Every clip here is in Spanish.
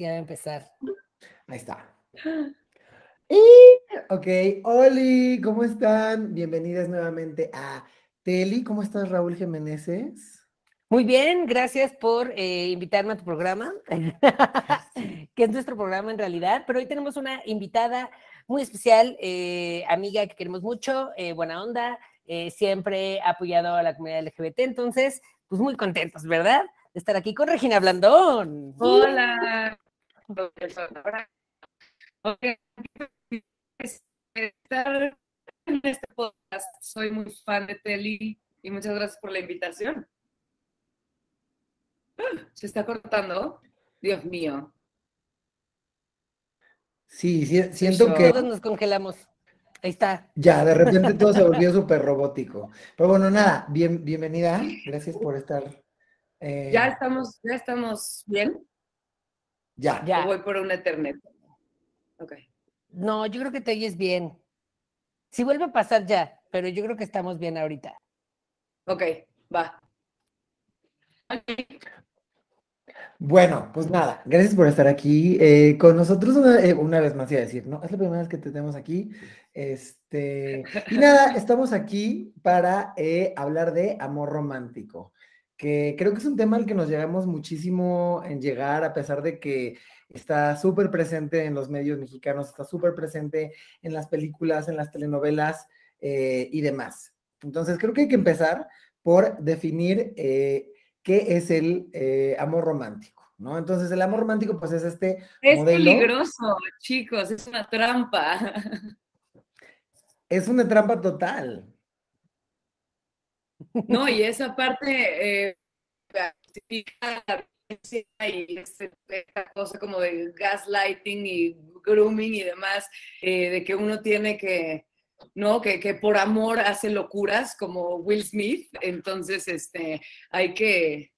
que ya va a empezar. Ahí está. ok, Oli, ¿cómo están? Bienvenidas nuevamente a Teli. ¿Cómo estás, Raúl Jiménez? Muy bien, gracias por eh, invitarme a tu programa, que es nuestro programa en realidad, pero hoy tenemos una invitada muy especial, eh, amiga que queremos mucho, eh, buena onda, siempre ha apoyado a la comunidad LGBT, entonces, pues muy contentos, ¿verdad? De estar aquí con Regina Blandón. Hola, en este podcast. Soy muy fan de Teli y muchas gracias por la invitación. ¿Se está cortando? Dios mío. Sí, siento que... Todos nos congelamos. Ahí está. Ya, de repente todo se volvió súper robótico. Pero bueno, nada, bien, bienvenida. Gracias por estar. Eh, ya estamos, ya estamos bien. Ya. ya. voy por un Ethernet. Ok. No, yo creo que te oyes bien. Si vuelve a pasar ya, pero yo creo que estamos bien ahorita. Ok, va. Bueno, pues nada, gracias por estar aquí eh, con nosotros eh, una, vez más, iba a decir, ¿no? Es la primera vez que te tenemos aquí. Este, y nada, estamos aquí para eh, hablar de amor romántico, que creo que es un tema al que nos llegamos muchísimo en llegar, a pesar de que está súper presente en los medios mexicanos, está súper presente en las películas, en las telenovelas y demás. Entonces, creo que hay que empezar por definir qué es el eh, amor romántico, ¿no? Entonces, el amor romántico, pues es este es peligroso, chicos, es una trampa. Es una trampa total. No, y esa parte eh, y esta cosa como de gaslighting y grooming y demás, eh, de que uno tiene que, ¿no? Que, que, por amor hace locuras como Will Smith, entonces este, hay, que,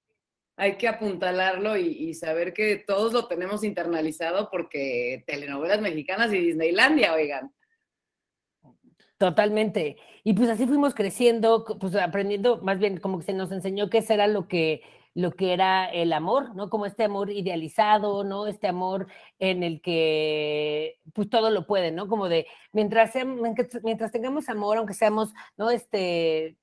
hay que apuntalarlo y, saber que todos lo tenemos internalizado porque telenovelas mexicanas y Disneylandia, oigan. Totalmente. Y pues así fuimos creciendo, pues aprendiendo, más bien como que se nos enseñó eso era lo que lo que era el amor, ¿no? Como este amor idealizado, ¿no? Este amor en el que pues todo lo puede, ¿no? Como de mientras, mientras tengamos amor, aunque seamos, ¿no? Este,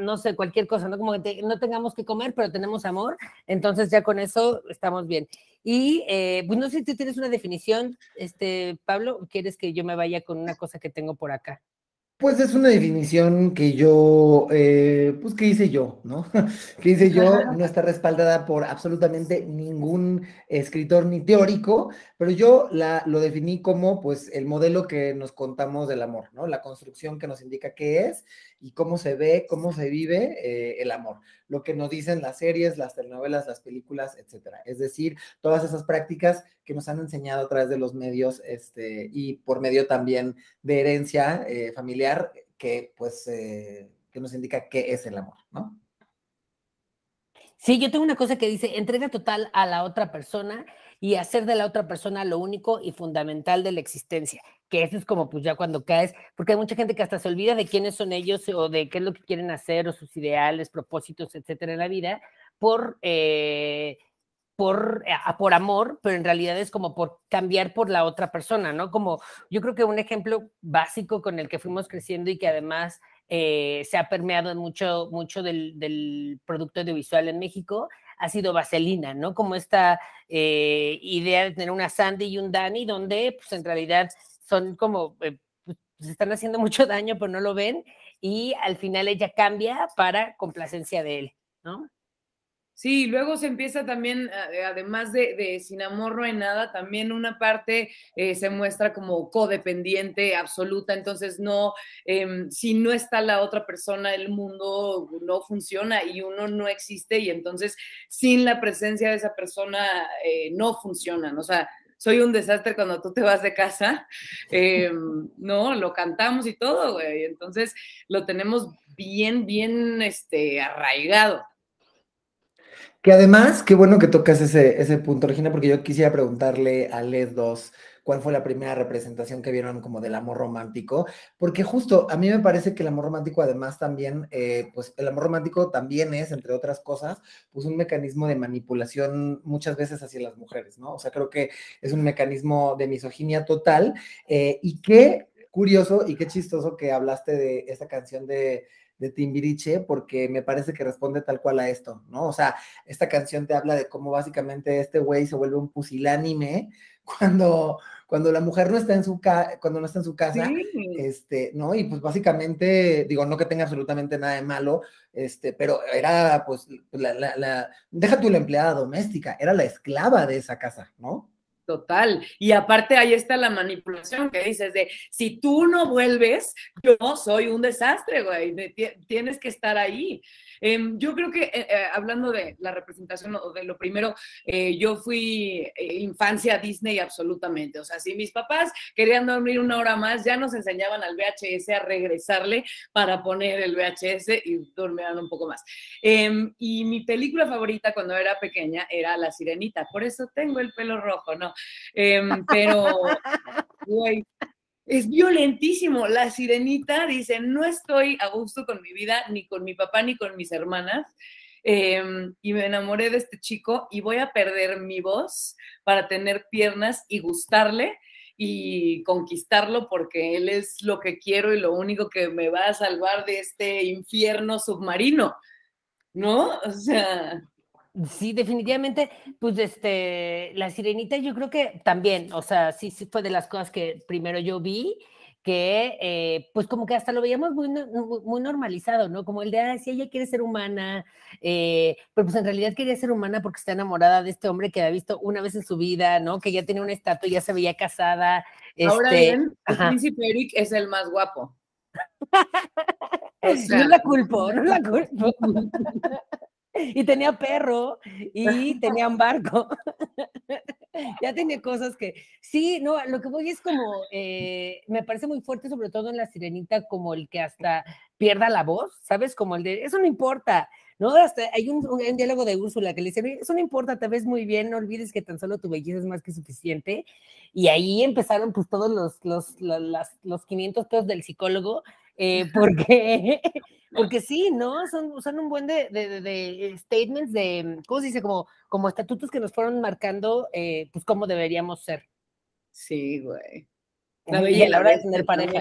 no sé, cualquier cosa, ¿no? Como que no tengamos que comer, pero tenemos amor, entonces ya con eso estamos bien. Y eh, pues no sé si tú tienes una definición, este, Pablo, ¿quieres que yo me vaya con una cosa que tengo por acá? Pues es una definición que yo, eh, pues que hice yo, ¿no? que hice yo, no está respaldada por absolutamente ningún escritor ni teórico, pero yo la, lo definí como pues el modelo que nos contamos del amor, ¿no? La construcción que nos indica qué es y cómo se ve, cómo se vive eh, el amor. Lo que nos dicen las series, las telenovelas, las películas, etcétera. Es decir, todas esas prácticas que nos han enseñado a través de los medios este, y por medio también de herencia eh, familiar que pues eh, que nos indica qué es el amor, ¿no? Sí, yo tengo una cosa que dice entrega total a la otra persona y hacer de la otra persona lo único y fundamental de la existencia, que eso es como pues ya cuando caes, porque hay mucha gente que hasta se olvida de quiénes son ellos o de qué es lo que quieren hacer o sus ideales, propósitos, etcétera en la vida, por, eh, por, eh, por amor, pero en realidad es como por cambiar por la otra persona, ¿no? Como yo creo que un ejemplo básico con el que fuimos creciendo y que además eh, se ha permeado mucho, mucho del, producto audiovisual en México, ha sido Vaselina, ¿no? Como esta idea de tener una Sandy y un Danny, donde pues en realidad son como, eh, pues, se están haciendo mucho daño, pero no lo ven, y al final ella cambia para complacencia de él, ¿no? Sí, luego se empieza también, eh, además de, sin amor hay nada, también una parte eh, se muestra como codependiente absoluta, entonces no, em, si no está la otra persona, el mundo no funciona y uno no existe y entonces sin la presencia de esa persona eh, no funcionan, o sea, soy un desastre cuando tú te vas de casa, em, no, lo cantamos y todo, güey, entonces lo tenemos bien, bien, este, arraigado. Que además, qué bueno que tocas ese, ese punto, Regina, porque yo quisiera preguntarle a Les dos cuál fue la primera representación que vieron como del amor romántico, porque justo a mí me parece que el amor romántico además también, eh, pues el amor romántico también es, entre otras cosas, pues un mecanismo de manipulación muchas veces hacia las mujeres, ¿no? O sea, creo que es un mecanismo de misoginia total eh, y qué curioso y qué chistoso que hablaste de esta canción de de Timbiriche porque me parece que responde tal cual a esto, ¿no? O sea, esta canción te habla de cómo básicamente este güey se vuelve un pusilánime cuando, cuando la mujer no está en su casa, cuando no está en su casa, este, ¿no? Y pues básicamente, digo, no que tenga absolutamente nada de malo, este, pero era pues la, la, la, deja tú la empleada doméstica, era la esclava de esa casa, ¿no? Total. Y aparte ahí está la manipulación que dices de, si tú no vuelves, yo soy un desastre, güey, tienes que estar ahí. Em, yo creo que, eh, eh, hablando de la representación o de lo primero, eh, yo fui infancia Disney absolutamente. O sea, si mis papás querían dormir una hora más, ya nos enseñaban al VHS a regresarle para poner el VHS y dormían un poco más. Em, y mi película favorita cuando era pequeña era La Sirenita. Por eso tengo el pelo rojo, ¿no? Em, pero, güey, es violentísimo. La sirenita dice, no estoy a gusto con mi vida, ni con mi papá, ni con mis hermanas. Em, y me enamoré de este chico y voy a perder mi voz para tener piernas y gustarle y conquistarlo porque él es lo que quiero y lo único que me va a salvar de este infierno submarino, ¿no? O sea, Sí, definitivamente, pues este, la sirenita yo creo que también, o sea, sí, sí fue de las cosas que primero yo vi, que eh, pues como que hasta lo veíamos muy, muy normalizado, ¿no? Como el de, ah, sí, ella quiere ser humana, eh, pero pues en realidad quería ser humana porque está enamorada de este hombre que había visto una vez en su vida, ¿no? Que ya tenía una estatua, ya se veía casada. Ahora este, bien, el príncipe Eric es el más guapo. no la culpo, no la culpo. y tenía perro y tenía un barco. ya tenía cosas que, sí, no, lo que voy es como, eh, me parece muy fuerte, sobre todo en la sirenita, como el que hasta pierda la voz, ¿sabes? Como el de, eso no importa, ¿no? Hasta hay un, un diálogo de Úrsula que le dice, eso no importa, te ves muy bien, no olvides que tan solo tu belleza es más que suficiente. Y ahí empezaron pues todos los, los, los, los 500 pesos del psicólogo eh, porque, porque sí, ¿no? Son, son un buen de, de, de, statements de, ¿cómo se dice? Como, como estatutos que nos fueron marcando, eh, pues, cómo deberíamos ser. Sí, güey. La bella y la hora de tener pareja.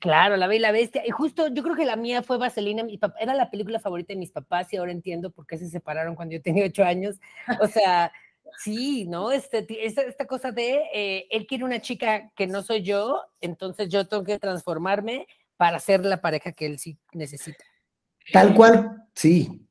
Claro, La Bella y la Bestia. Y justo yo creo que la mía fue Vaselina. Mi papá, era la película favorita de mis papás y ahora entiendo por qué se separaron cuando yo tenía ocho años. O sea, Sí, ¿no? Este, esta, esta cosa de, eh, él quiere una chica que no soy yo, entonces yo tengo que transformarme para ser la pareja que él sí necesita. Tal cual, sí.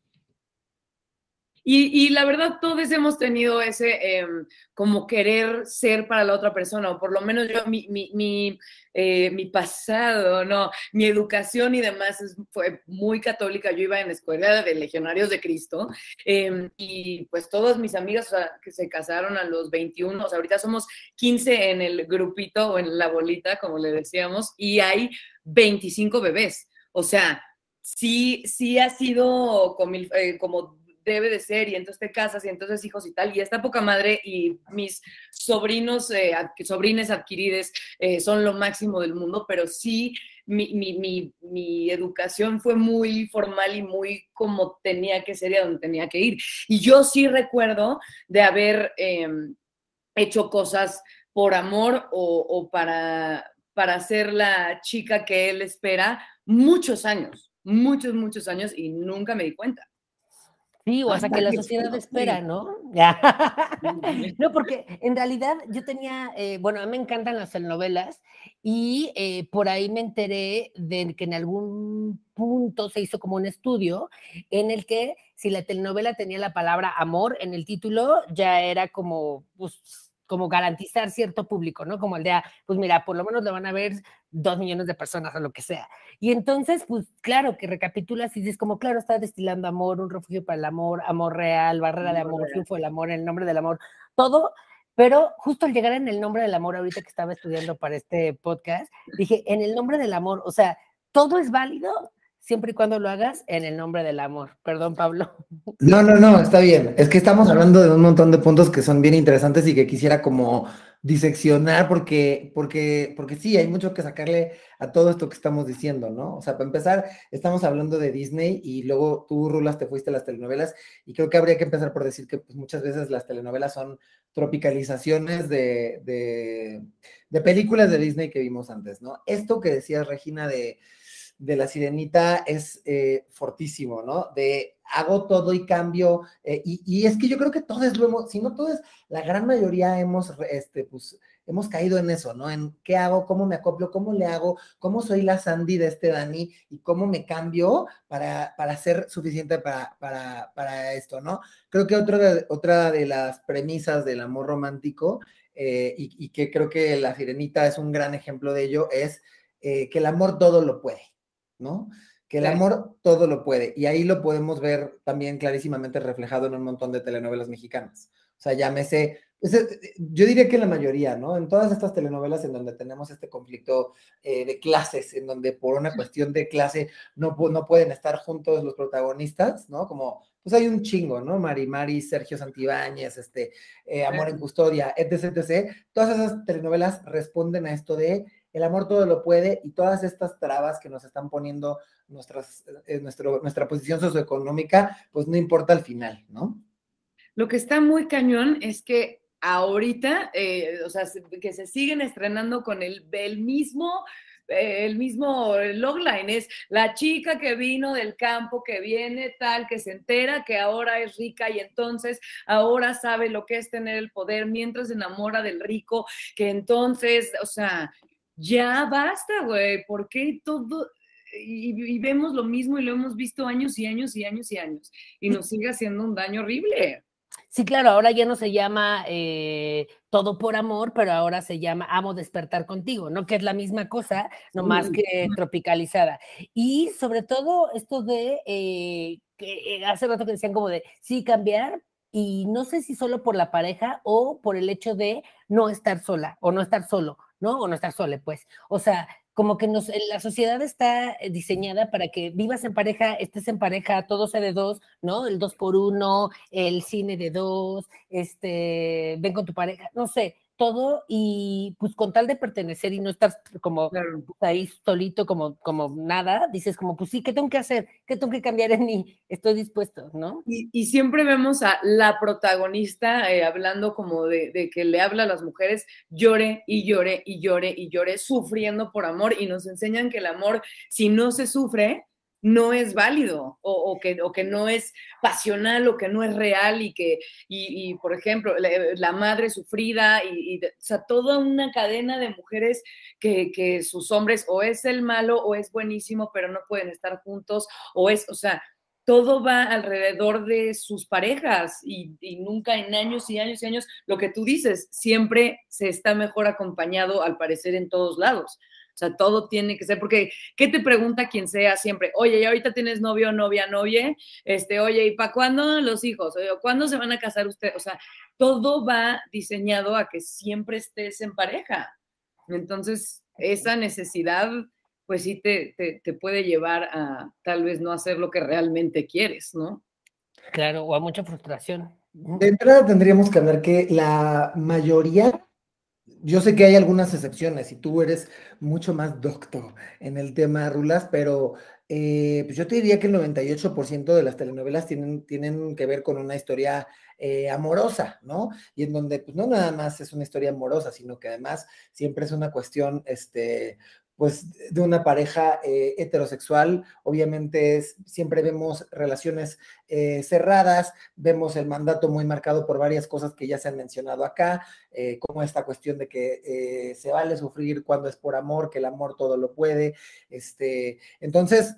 Y, la verdad, todos hemos tenido ese em, como querer ser para la otra persona, o por lo menos yo, mi, mi, mi, eh, mi pasado, no, mi educación y demás fue muy católica. Yo iba en la escuela de Legionarios de Cristo em, y pues todas mis amigas que se casaron a los 21, o sea, ahorita somos 15 en el grupito o en la bolita, como le decíamos, y hay 25 bebés. O sea, sí, sí ha sido como, eh, como debe de ser, y entonces te casas, y entonces hijos y tal, y esta poca madre y mis sobrinos, eh, sobrines adquiridos eh, son lo máximo del mundo, pero sí, mi, mi, mi, mi, educación fue muy formal y muy como tenía que ser y a donde tenía que ir. Y yo sí recuerdo de haber em, hecho cosas por amor o, o para, para ser la chica que él espera muchos años, muchos, muchos años, y nunca me di cuenta. Sí, o hasta que la sociedad espera, ¿no? no, porque en realidad yo tenía, eh, bueno, a mí me encantan las telenovelas y eh, por ahí me enteré de que en algún punto se hizo como un estudio en el que si la telenovela tenía la palabra amor en el título, ya era como, pues, como garantizar cierto público, ¿no? Como el de, ah, pues mira, por lo menos lo van a ver dos millones de personas o lo que sea. Y entonces, pues claro, que recapitulas y dices como, claro, está destilando amor, un refugio para el amor, amor real, barrera de amor, triunfo del amor, el nombre del amor, todo. Pero justo al llegar en el nombre del amor, ahorita que estaba estudiando para este podcast, dije, en el nombre del amor, o sea, todo es válido siempre y cuando lo hagas en el nombre del amor. Perdón, Pablo. No, no, no, está bien. Es que estamos hablando de un montón de puntos que son bien interesantes y que quisiera como diseccionar porque, porque, porque sí, hay mucho que sacarle a todo esto que estamos diciendo, ¿no? O sea, para empezar, estamos hablando de Disney y luego tú, Rulas, te fuiste a las telenovelas y creo que habría que empezar por decir que pues, muchas veces las telenovelas son tropicalizaciones de, de, de películas de Disney que vimos antes, ¿no? Esto que decías, Regina, de de la sirenita es eh, fortísimo, ¿no? De hago todo y cambio, eh, y, es que yo creo que todos lo hemos, si no todos, la gran mayoría hemos, este, pues, hemos caído en eso, ¿no? En qué hago, cómo me acoplo, cómo le hago, cómo soy la Sandy de este Dani y cómo me cambio para, para ser suficiente para, para, para esto, ¿no? Creo que otra de, otra de las premisas del amor romántico, eh, y, y, que creo que la sirenita es un gran ejemplo de ello, es que el amor todo lo puede. ¿No? Que el amor todo lo puede. Y ahí lo podemos ver también clarísimamente reflejado en un montón de telenovelas mexicanas. O sea, llámese, pues, eh, eh, yo diría que la mayoría, ¿no? En todas estas telenovelas en donde tenemos este conflicto eh, de clases, en donde por una cuestión de clase no, no pueden estar juntos los protagonistas, ¿no? Como, pues hay un chingo, ¿no? Mari Mari, Sergio Santibáñez, este, Amor en Custodia, etc, etc. Todas esas telenovelas responden a esto de el amor todo lo puede y todas estas trabas que nos están poniendo nuestras, eh, nuestra posición socioeconómica, pues no importa al final, ¿no? Lo que está muy cañón es que ahorita, eh, o sea, que se siguen estrenando con el, el mismo eh, el mismo logline, es la chica que vino del campo, que viene tal, que se entera que ahora es rica y entonces ahora sabe lo que es tener el poder mientras se enamora del rico, que entonces, o sea, ya basta, güey, ¿por qué todo? Y, vemos lo mismo y lo hemos visto años y años y años y años y nos sigue haciendo un daño horrible. Sí, claro, ahora ya no se llama eh, todo por amor, pero ahora se llama amo despertar contigo, ¿no? Que es la misma cosa, no más que tropicalizada. Y sobre todo esto de, eh, que eh, hace rato que decían como de, sí, cambiar, y no sé si solo por la pareja o por el hecho de no estar sola o no estar solo, ¿no? O no estar sola, pues. O sea, como que nos, la sociedad está eh, diseñada para que vivas en pareja, estés en pareja, todo sea de dos, ¿no? El dos por uno, el cine de dos, este, ven con tu pareja, no sé, todo y pues con tal de pertenecer y no estar como ahí solito como, como nada, dices como pues sí, ¿qué tengo que hacer? ¿Qué tengo que cambiar en mí? Estoy dispuesto, ¿no? Y, siempre vemos a la protagonista eh, hablando como de, de, que le habla a las mujeres, llore y llore y llore y llore, sufriendo por amor y nos enseñan que el amor, si no se sufre, no es válido o, que, o, que, no es pasional o que no es real y que, y, por ejemplo, la, madre sufrida y, o sea, toda una cadena de mujeres que, que, sus hombres o es el malo o es buenísimo, pero no pueden estar juntos o es, o sea, todo va alrededor de sus parejas y, y nunca en años y años y años, lo que tú dices, siempre se está mejor acompañado al parecer en todos lados. O sea, todo tiene que ser, porque ¿qué te pregunta quien sea siempre? Oye, ¿y ahorita tienes novio, novia, novia? Este, oye, ¿y para cuándo los hijos? Oye, ¿cuándo se van a casar ustedes? O sea, todo va diseñado a que siempre estés en pareja. Entonces, esa necesidad, pues sí te, te, puede llevar a tal vez no hacer lo que realmente quieres, ¿no? Claro, o a mucha frustración. De entrada tendríamos que hablar que la mayoría yo sé que hay algunas excepciones y tú eres mucho más doctor en el tema Rulas, pero eh, pues yo te diría que el 98% de las telenovelas tienen, tienen que ver con una historia eh, amorosa, ¿no? Y en donde pues no nada más es una historia amorosa, sino que además siempre es una cuestión, este, pues de una pareja eh, heterosexual, obviamente siempre vemos relaciones eh, cerradas, vemos el mandato muy marcado por varias cosas que ya se han mencionado acá, eh, como esta cuestión de que se vale sufrir cuando es por amor, que el amor todo lo puede, este, entonces,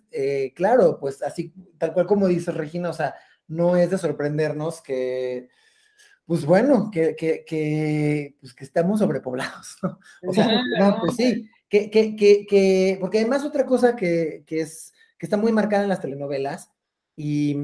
claro, pues así, tal cual como dice Regina, o sea, no es de sorprendernos que pues bueno, que, que, que, pues que estamos sobrepoblados, ¿no? O sea, no, pues sí, que, que, que, porque además otra cosa que, es, que está muy marcada en las telenovelas y,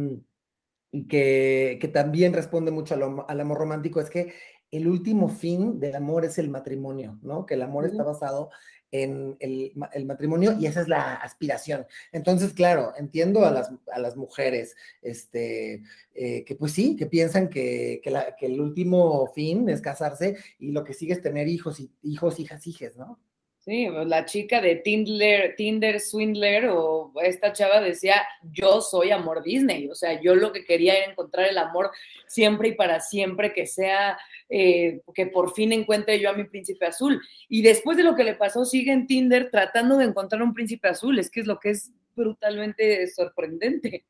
y que, también responde mucho al amor romántico es que el último fin del amor es el matrimonio, ¿no? Que el amor está basado en el, matrimonio y esa es la aspiración. Entonces, claro, entiendo a las, a las mujeres, este, eh, que pues sí, que piensan que, que, el último fin es casarse y lo que sigue es tener hijos, y, hijos, hijas, hijes, ¿no? Sí, la chica de Tinder, Tinder Swindler o esta chava decía, yo soy amor Disney, o sea, yo lo que quería era encontrar el amor siempre y para siempre, que sea, eh, que por fin encuentre yo a mi príncipe azul. Y después de lo que le pasó, sigue en Tinder tratando de encontrar un príncipe azul, es que es lo que es brutalmente sorprendente.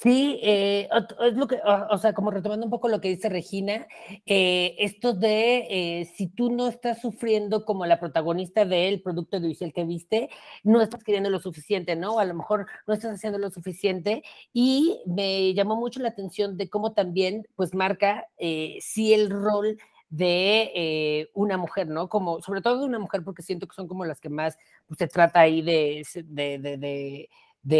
Sí, eh, es lo que, o, sea, como retomando un poco lo que dice Regina, eh, esto de eh, si tú no estás sufriendo como la protagonista del producto audiovisual que viste, no estás queriendo lo suficiente, ¿no? A lo mejor no estás haciendo lo suficiente. Y me llamó mucho la atención de cómo también, pues, marca sí el rol de una mujer, ¿no? Como, sobre todo de una mujer, porque siento que son como las que más pues, se trata ahí de, de de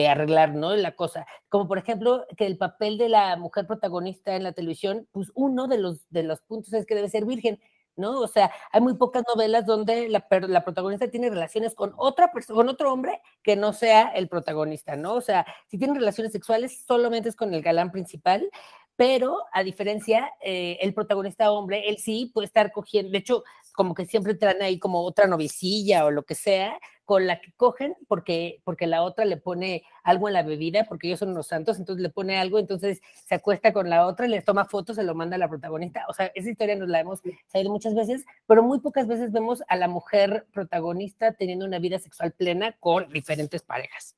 arreglar, ¿no? La cosa. Como por ejemplo, que el papel de la mujer protagonista en la televisión, pues uno de los, de los puntos es que debe ser virgen, ¿no? O sea, hay muy pocas novelas donde la, la protagonista tiene relaciones con otra persona, con otro hombre que no sea el protagonista, ¿no? O sea, si tienen relaciones sexuales, solamente es con el galán principal, pero a diferencia, eh, el protagonista hombre, él sí puede estar cogiendo, de hecho, como que siempre traen ahí como otra novicilla o lo que sea, con la que cogen porque, porque la otra le pone algo en la bebida, porque ellos son unos santos, entonces le pone algo, entonces se acuesta con la otra, le toma fotos, se lo manda a la protagonista. O sea, esa historia nos la hemos sabido muchas veces, pero muy pocas veces vemos a la mujer protagonista teniendo una vida sexual plena con diferentes parejas.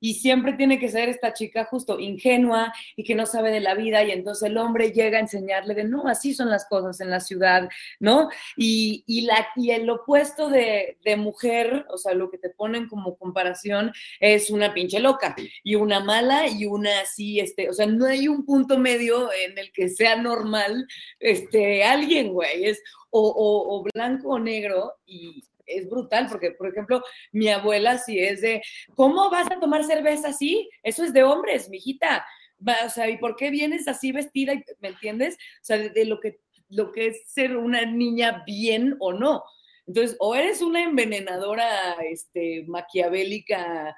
Y siempre tiene que ser esta chica justo ingenua y que no sabe de la vida y entonces el hombre llega a enseñarle de no, así son las cosas en la ciudad, ¿no? Y, y, la, y el opuesto de, de, mujer, o sea, lo que te ponen como comparación es una pinche loca y una mala y una así, este, o sea, no hay un punto medio en el que sea normal este, alguien, güey, es o, o, o blanco o negro y, es brutal, porque, por ejemplo, mi abuela si es de, ¿cómo vas a tomar cerveza así? Eso es de hombres, mijita. O sea, ¿y por qué vienes así vestida? ¿Me entiendes? O sea, de, lo, que, lo que es ser una niña bien o no. Entonces, o eres una envenenadora este, maquiavélica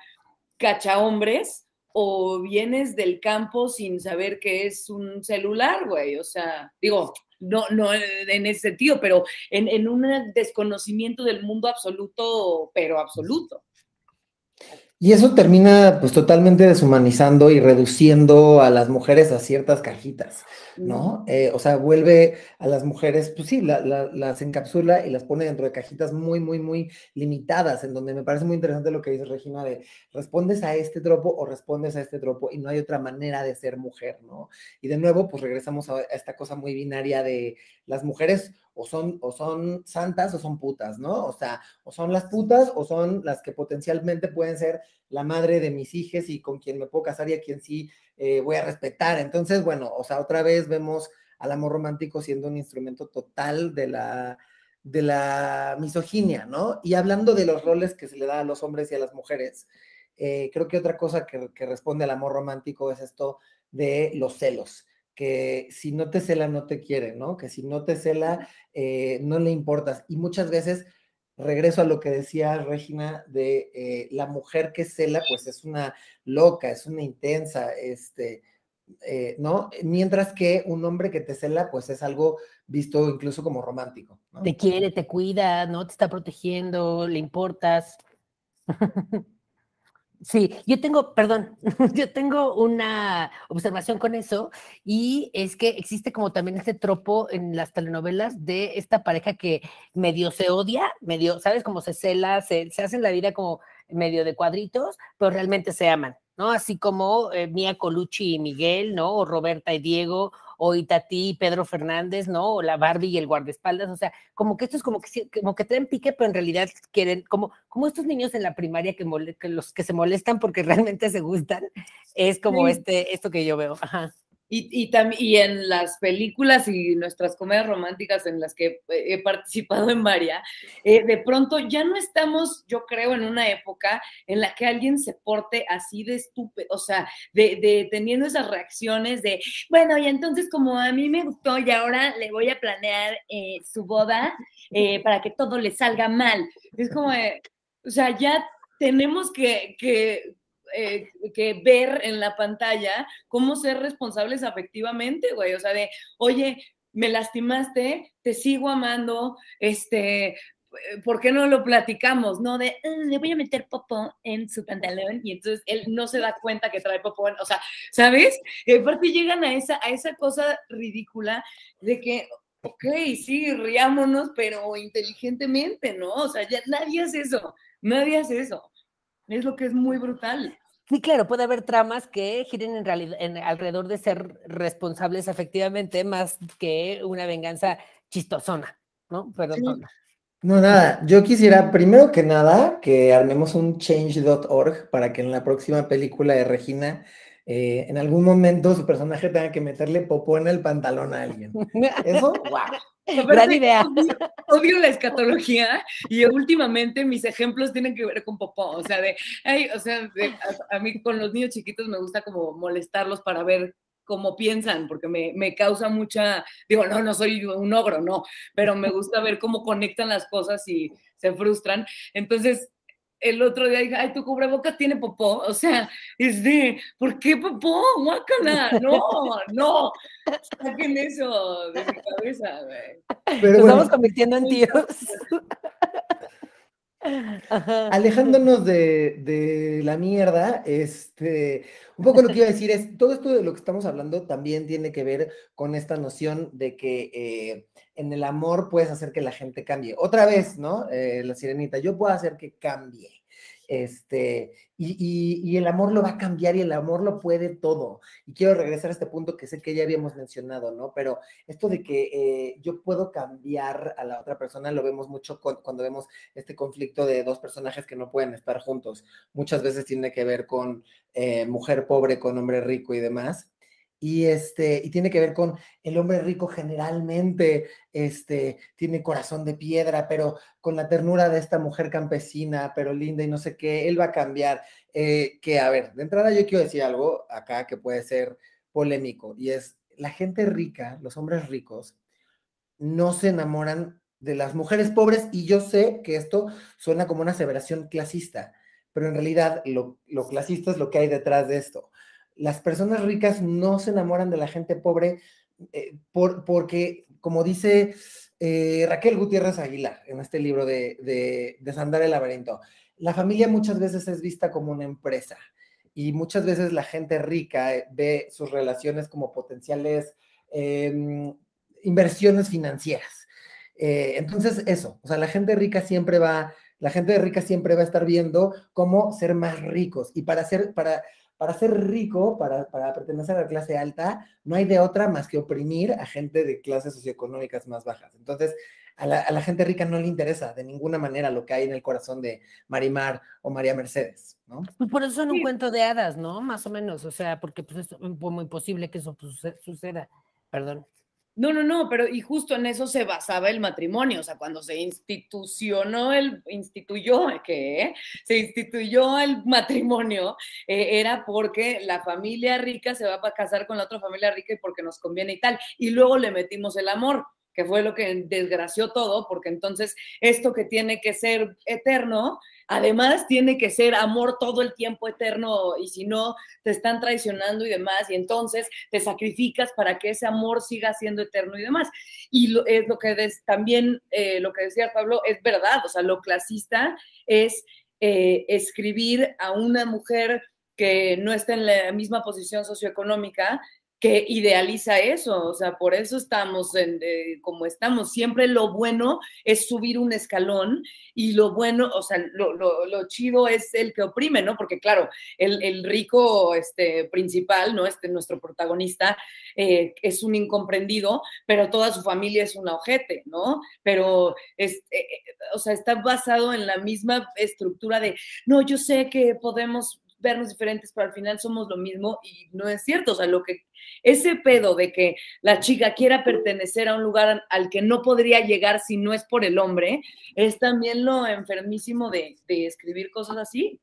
cacha hombres, o vienes del campo sin saber qué es un celular, güey. O sea, digo, no, no en ese sentido, pero en, en un desconocimiento del mundo absoluto, pero absoluto. Y eso termina pues totalmente deshumanizando y reduciendo a las mujeres a ciertas cajitas, ¿no? Eh, o sea, vuelve a las mujeres, pues sí, las encapsula y las pone dentro de cajitas muy, muy, muy limitadas, en donde me parece muy interesante lo que dice Regina de respondes a este tropo o respondes a este tropo y no hay otra manera de ser mujer, ¿no? Y de nuevo, pues regresamos a esta cosa muy binaria de las mujeres o son, o son santas o son putas, ¿no? O sea, o son las putas o son las que potencialmente pueden ser la madre de mis hijos y con quien me puedo casar y a quien sí eh, voy a respetar. Entonces, bueno, o sea, otra vez vemos al amor romántico siendo un instrumento total de la, de la misoginia, ¿no? Y hablando de los roles que se le da a los hombres y a las mujeres, eh, creo que otra cosa que, que responde al amor romántico es esto de los celos que si no te cela, no te quiere, ¿no? Que si no te cela, eh, no le importas. Y muchas veces, regreso a lo que decía Regina, de eh, la mujer que cela, pues es una loca, es una intensa, este, eh, ¿no? Mientras que un hombre que te cela, pues es algo visto incluso como romántico. Te quiere, te cuida, ¿no? Te está protegiendo, le importas. Sí, yo tengo, perdón, yo tengo una observación con eso y es que existe como también este tropo en las telenovelas de esta pareja que medio se odia, medio, ¿sabes? Como se cela, se, se hacen la vida como medio de cuadritos, pero realmente se aman, ¿no? Así como eh, Mía Colucci y Miguel, ¿no? O Roberta y Diego, o Itatí y Pedro Fernández, ¿no? O la Barbie y el guardaespaldas, o sea, como que esto es como que, como que traen pique, pero en realidad quieren, como, como estos niños en la primaria que, los que se molestan porque realmente se gustan, es como este, esto que yo veo. Ajá. Y, y, y en las películas y nuestras comedias románticas en las que he participado en varias, eh, de pronto ya no estamos, yo creo, en una época en la que alguien se porte así de estúpido, o sea, de, de teniendo esas reacciones de, bueno, y entonces como a mí me gustó y ahora le voy a planear eh, su boda eh, para que todo le salga mal. Es como, o sea, ya tenemos que, que eh, que ver en la pantalla cómo ser responsables afectivamente, güey. O sea, de, oye, me lastimaste, te sigo amando, este, ¿por qué no lo platicamos? No de, ah, le voy a meter popó en su pantalón y entonces él no se da cuenta que trae popó, o sea, ¿sabes? Y aparte llegan a esa, a esa cosa ridícula de que, ok, sí, riámonos, pero inteligentemente, ¿no? O sea, ya nadie hace eso, nadie hace eso. Es lo que es muy brutal. Sí, claro, puede haber tramas que giren en realidad en, alrededor de ser responsables efectivamente más que una venganza chistosona, ¿no? Perdón. No, nada, yo quisiera primero que nada que armemos un change.org para que en la próxima película de Regina eh, en algún momento su personaje tenga que meterle popó en el pantalón a alguien. Eso, wow. Gran idea. Odio, la escatología y últimamente mis ejemplos tienen que ver con popó. O sea, de, o sea, a, mí con los niños chiquitos me gusta como molestarlos para ver cómo piensan, porque me, me, causa mucha, digo, no, no soy un ogro, no, pero me gusta ver cómo conectan las cosas y se frustran. Entonces, el otro día dije, ay, tu cubrebocas tiene popó. O sea, es de, ¿por qué popó? Guácala. No, no. Saquen eso de mi cabeza, güey. Nos estamos convirtiendo en tíos. Alejándonos de, la mierda, este, un poco lo que iba a decir es, todo esto de lo que estamos hablando también tiene que ver con esta noción de que eh, en el amor puedes hacer que la gente cambie. Otra vez, ¿no? Eh, la sirenita, yo puedo hacer que cambie. Este, y, el amor lo va a cambiar y el amor lo puede todo. Y quiero regresar a este punto que sé que ya habíamos mencionado, ¿no? Pero esto de que eh, yo puedo cambiar a la otra persona lo vemos mucho cuando vemos este conflicto de dos personajes que no pueden estar juntos. Muchas veces tiene que ver con eh, mujer pobre con hombre rico y demás y este y tiene que ver con el hombre rico generalmente este tiene corazón de piedra pero con la ternura de esta mujer campesina pero linda y no sé qué él va a cambiar eh, que a ver de entrada yo quiero decir algo acá que puede ser polémico y es la gente rica los hombres ricos no se enamoran de las mujeres pobres y yo sé que esto suena como una aseveración clasista pero en realidad lo, lo clasista es lo que hay detrás de esto las personas ricas no se enamoran de la gente pobre eh, por, porque, como dice eh, Raquel Gutiérrez Aguilar en este libro de, de, de el laberinto, la familia muchas veces es vista como una empresa y muchas veces la gente rica eh, ve sus relaciones como potenciales em, inversiones financieras. entonces, eso, o sea, la gente rica siempre va, la gente rica siempre va a estar viendo cómo ser más ricos y para ser, para, para ser rico, para, pertenecer a la clase alta, no hay de otra más que oprimir a gente de clases socioeconómicas más bajas. Entonces, a la, gente rica no le interesa de ninguna manera lo que hay en el corazón de Marimar o María Mercedes, ¿no? Pues por eso son un cuento de hadas, ¿no? Más o menos, o sea, porque pues, es muy posible que eso suceda. Perdón. No, no, no, pero y justo en eso se basaba el matrimonio, o sea, cuando se institucionó el, instituyó, ¿qué? Se instituyó el matrimonio, eh, era porque la familia rica se va a casar con la otra familia rica y porque nos conviene y tal, y luego le metimos el amor, que fue lo que desgració todo, porque entonces esto que tiene que ser eterno, además tiene que ser amor todo el tiempo eterno y si no, te están traicionando y demás, y entonces te sacrificas para que ese amor siga siendo eterno y demás. Y lo, es lo que también, eh, lo que decía Pablo, es verdad, o sea, lo clasista es eh, escribir a una mujer que no está en la misma posición socioeconómica, que idealiza eso, o sea, por eso estamos en, eh, como estamos. Siempre lo bueno es subir un escalón y lo bueno, o sea, lo, lo, chido es el que oprime, ¿no? Porque claro, el, el rico este, principal, ¿no? Este, nuestro protagonista eh, es un incomprendido, pero toda su familia es un ojete, ¿no? Pero, es, eh, o sea, está basado en la misma estructura de, no, yo sé que podemos vernos diferentes, pero al final somos lo mismo y no es cierto. O sea, lo que ese pedo de que la chica quiera pertenecer a un lugar al que no podría llegar si no es por el hombre, es también lo enfermísimo de, de escribir cosas así.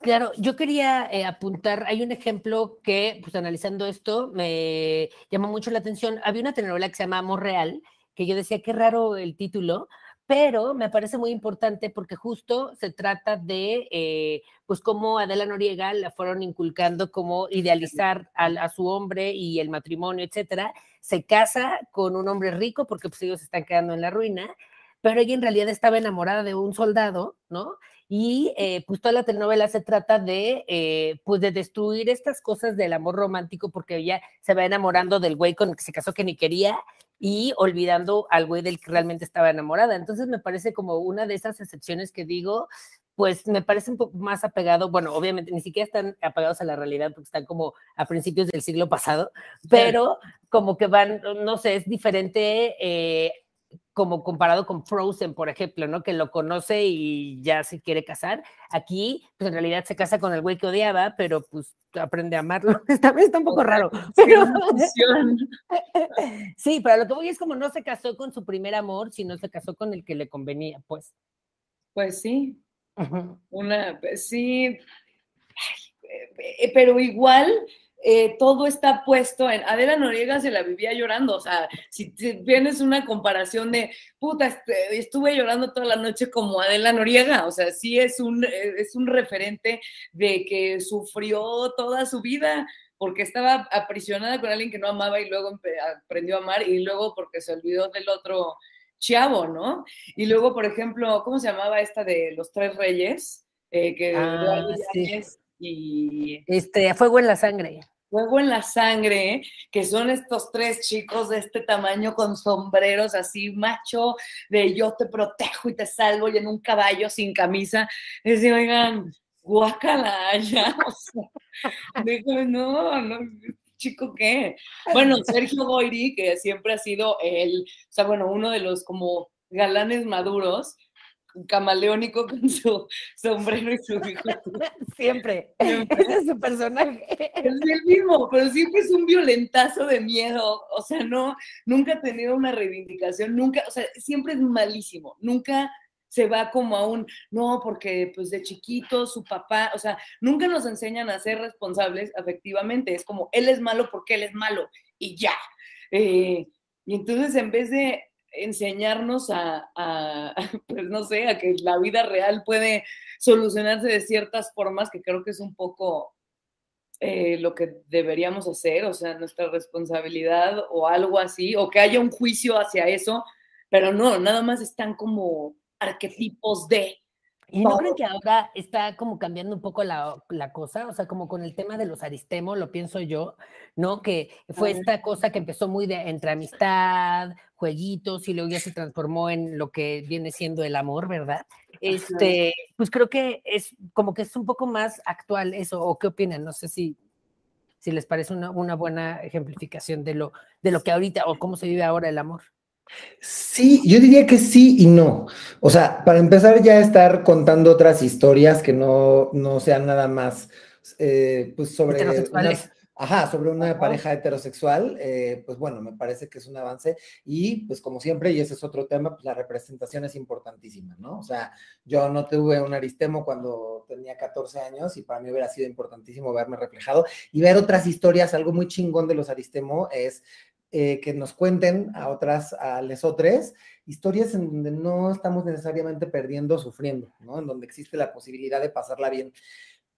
Claro, yo quería eh, apuntar, hay un ejemplo que, pues analizando esto, me llamó mucho la atención. Había una telenovela que se llama Amor Real, que yo decía, qué raro el título, pero me parece muy importante porque justo se trata de, eh, pues, cómo Adela Noriega la fueron inculcando como idealizar a, a, su hombre y el matrimonio, etcétera. Se casa con un hombre rico porque pues ellos están quedando en la ruina, pero ella en realidad estaba enamorada de un soldado, ¿no? Y eh, pues toda la telenovela se trata de, eh, pues de destruir estas cosas del amor romántico porque ella se va enamorando del güey con el que se casó que ni quería y olvidando al güey del que realmente estaba enamorada. Entonces me parece como una de esas excepciones que digo, pues me parece un poco más apegado, bueno, obviamente ni siquiera están apegados a la realidad porque están como a principios del siglo pasado, pero como que van, no sé, es diferente eh, como comparado con Frozen, por ejemplo, ¿no? Que lo conoce y ya se quiere casar. Aquí, pues en realidad se casa con el güey que odiaba, pero pues aprende a amarlo. Está, está un poco raro. Pero... sí, pero lo que voy es como no se casó con su primer amor, sino se casó con el que le convenía, pues. Pues sí. -huh. Una, pues sí. Ay, pero igual eh, todo está puesto en Adela Noriega se la vivía llorando, o sea, si, tienes una comparación de, puta, este, estuve llorando toda la noche como Adela Noriega, o sea, sí es un, eh, es un referente de que sufrió toda su vida porque estaba aprisionada con alguien que no amaba y luego aprendió a amar y luego porque se olvidó del otro chavo, ¿no? Y luego, por ejemplo, ¿cómo se llamaba esta de los tres reyes? Eh, que ah, sí. y este fuego en la sangre fuego en la sangre, que son estos tres chicos de este tamaño con sombreros así, macho, de yo te protejo y te salvo, y en un caballo sin camisa. Es decir, oigan, guácala ya, o digo, no, no, chico, ¿qué? Bueno, Sergio Goyri, que siempre ha sido el, o sea, bueno, uno de los como galanes maduros, camaleónico con su sombrero y su hijo. Siempre. siempre. Ese es su personaje. Es el mismo, pero siempre es un violentazo de miedo. O sea, no, nunca ha tenido una reivindicación, nunca, o sea, siempre es malísimo. Nunca se va como a un, no, porque pues de chiquito su papá, o sea, nunca nos enseñan a ser responsables efectivamente. Es como, él es malo porque él es malo y ya. Eh, y entonces en vez de enseñarnos a, pues no sé, a que la vida real puede solucionarse de ciertas formas, que creo que es un poco eh, lo que deberíamos hacer, o sea, nuestra responsabilidad o algo así, o que haya un juicio hacia eso, pero no, nada más están como arquetipos de, ¿Y no creen que ahora está como cambiando un poco la, la, cosa? O sea, como con el tema de los aristemos, lo pienso yo, ¿no? Que fue esta cosa que empezó muy de entre amistad, jueguitos, y luego ya se transformó en lo que viene siendo el amor, ¿verdad? Este, pues creo que es como que es un poco más actual eso, o qué opinan, no sé si, si les parece una, una buena ejemplificación de lo, de lo que ahorita, o cómo se vive ahora el amor. Sí, yo diría que sí y no. O sea, para empezar ya a estar contando otras historias que no, no sean nada más eh, pues sobre una, ajá, sobre una ajá. pareja heterosexual, eh, pues bueno, me parece que es un avance y pues como siempre, y ese es otro tema, pues la representación es importantísima, ¿no? O sea, yo no tuve un aristemo cuando tenía 14 años y para mí hubiera sido importantísimo verme reflejado y ver otras historias, algo muy chingón de los aristemo es eh, que nos cuenten a otras, a lesotres, historias en donde no estamos necesariamente perdiendo o sufriendo, ¿no? En donde existe la posibilidad de pasarla bien.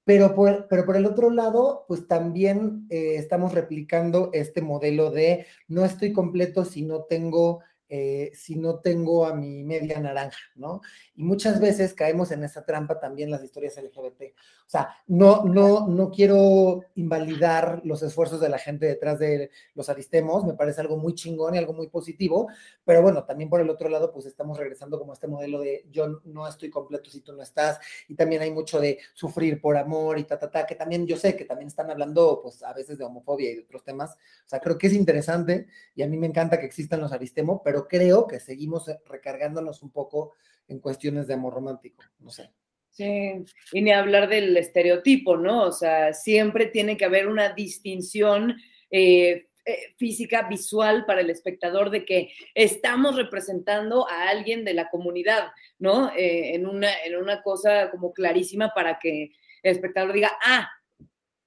Pero por, pero por el otro lado, pues también eh, estamos replicando este modelo de no estoy completo si no tengo eh, si no tengo a mi media naranja, ¿no? Y muchas veces caemos en esa trampa también las historias LGBT. O sea, no, no, no quiero invalidar los esfuerzos de la gente detrás de los aristemos, me parece algo muy chingón y algo muy positivo, pero bueno, también por el otro lado, pues estamos regresando como a este modelo de yo no estoy completo si tú no estás, y también hay mucho de sufrir por amor y ta, ta, ta, que también yo sé que también están hablando, pues a veces de homofobia y de otros temas. O sea, creo que es interesante y a mí me encanta que existan los aristemos, pero creo que seguimos recargándonos un poco en cuestiones de amor romántico, no sé. Sí, y ni hablar del estereotipo, ¿no? O sea, siempre tiene que haber una distinción eh, eh, física, visual para el espectador de que estamos representando a alguien de la comunidad, ¿no? Eh, en, una, en una cosa como clarísima para que el espectador diga, ah,